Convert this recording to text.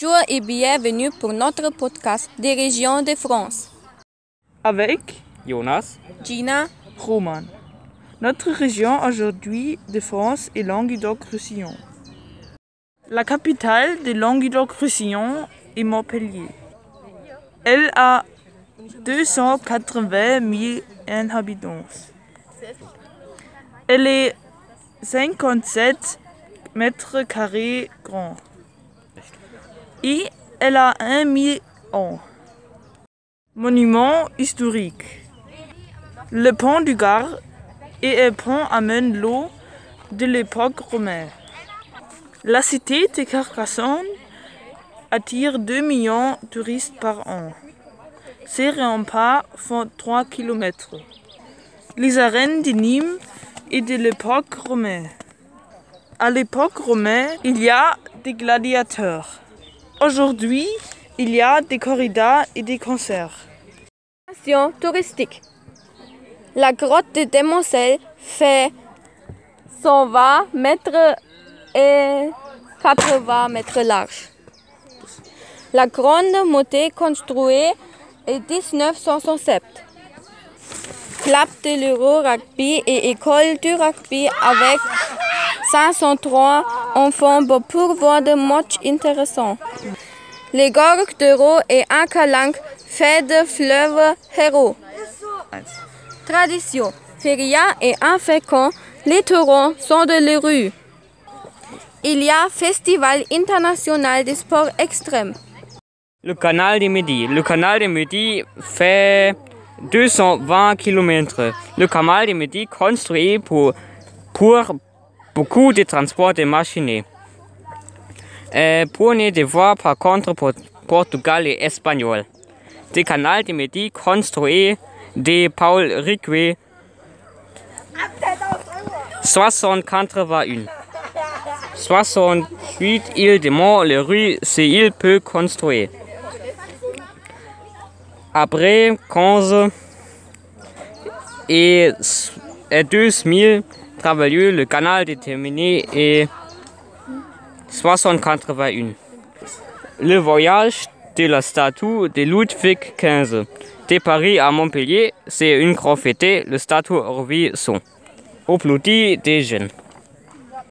Bonjour et bienvenue pour notre podcast des régions de France. Avec Jonas, Gina, Roman. Notre région aujourd'hui de France est Languedoc-Roussillon. La capitale de Languedoc-Roussillon est Montpellier. Elle a 280 000 habitants. Elle est 57 mètres carrés grand. Et elle a un million. Monument historique. Le pont du Gard et un pont amène l'eau de l'époque romaine. La cité de Carcassonne attire 2 millions de touristes par an. Ses remparts font 3 km. Les arènes de Nîmes et de l'époque romaine. À l'époque romaine, il y a des gladiateurs. Aujourd'hui, il y a des corridas et des concerts. Station touristique. La grotte de Demoiselles fait 120 mètres et 80 mètres large. La grande montée construite en 1967. Club de l'Euro Rugby et école du rugby avec 503 enfants pour voir des matchs intéressants. Les gorges d'Euro et un calanque fait de fleuve héros. Tradition, feria et un fécond, les taureaux sont de les rues. Il y a Festival international des sports extrêmes. le canal du Midi. Le canal Midi fait 220 km. Le canal du Midi construit pour beaucoup de transports de machines. Euh, pour ne devoir par contre pour Portugal et Espagnol. Le canal du Midi construit de Paul Riquet 681. 68 îles de mort, les rues, ces îles peut construire. Après 15 et 12 000 travailleurs, le canal déterminé est 681. Le voyage de la statue de Ludwig XV de Paris à Montpellier, c'est une grande fête, le statue revit son. Au des jeunes.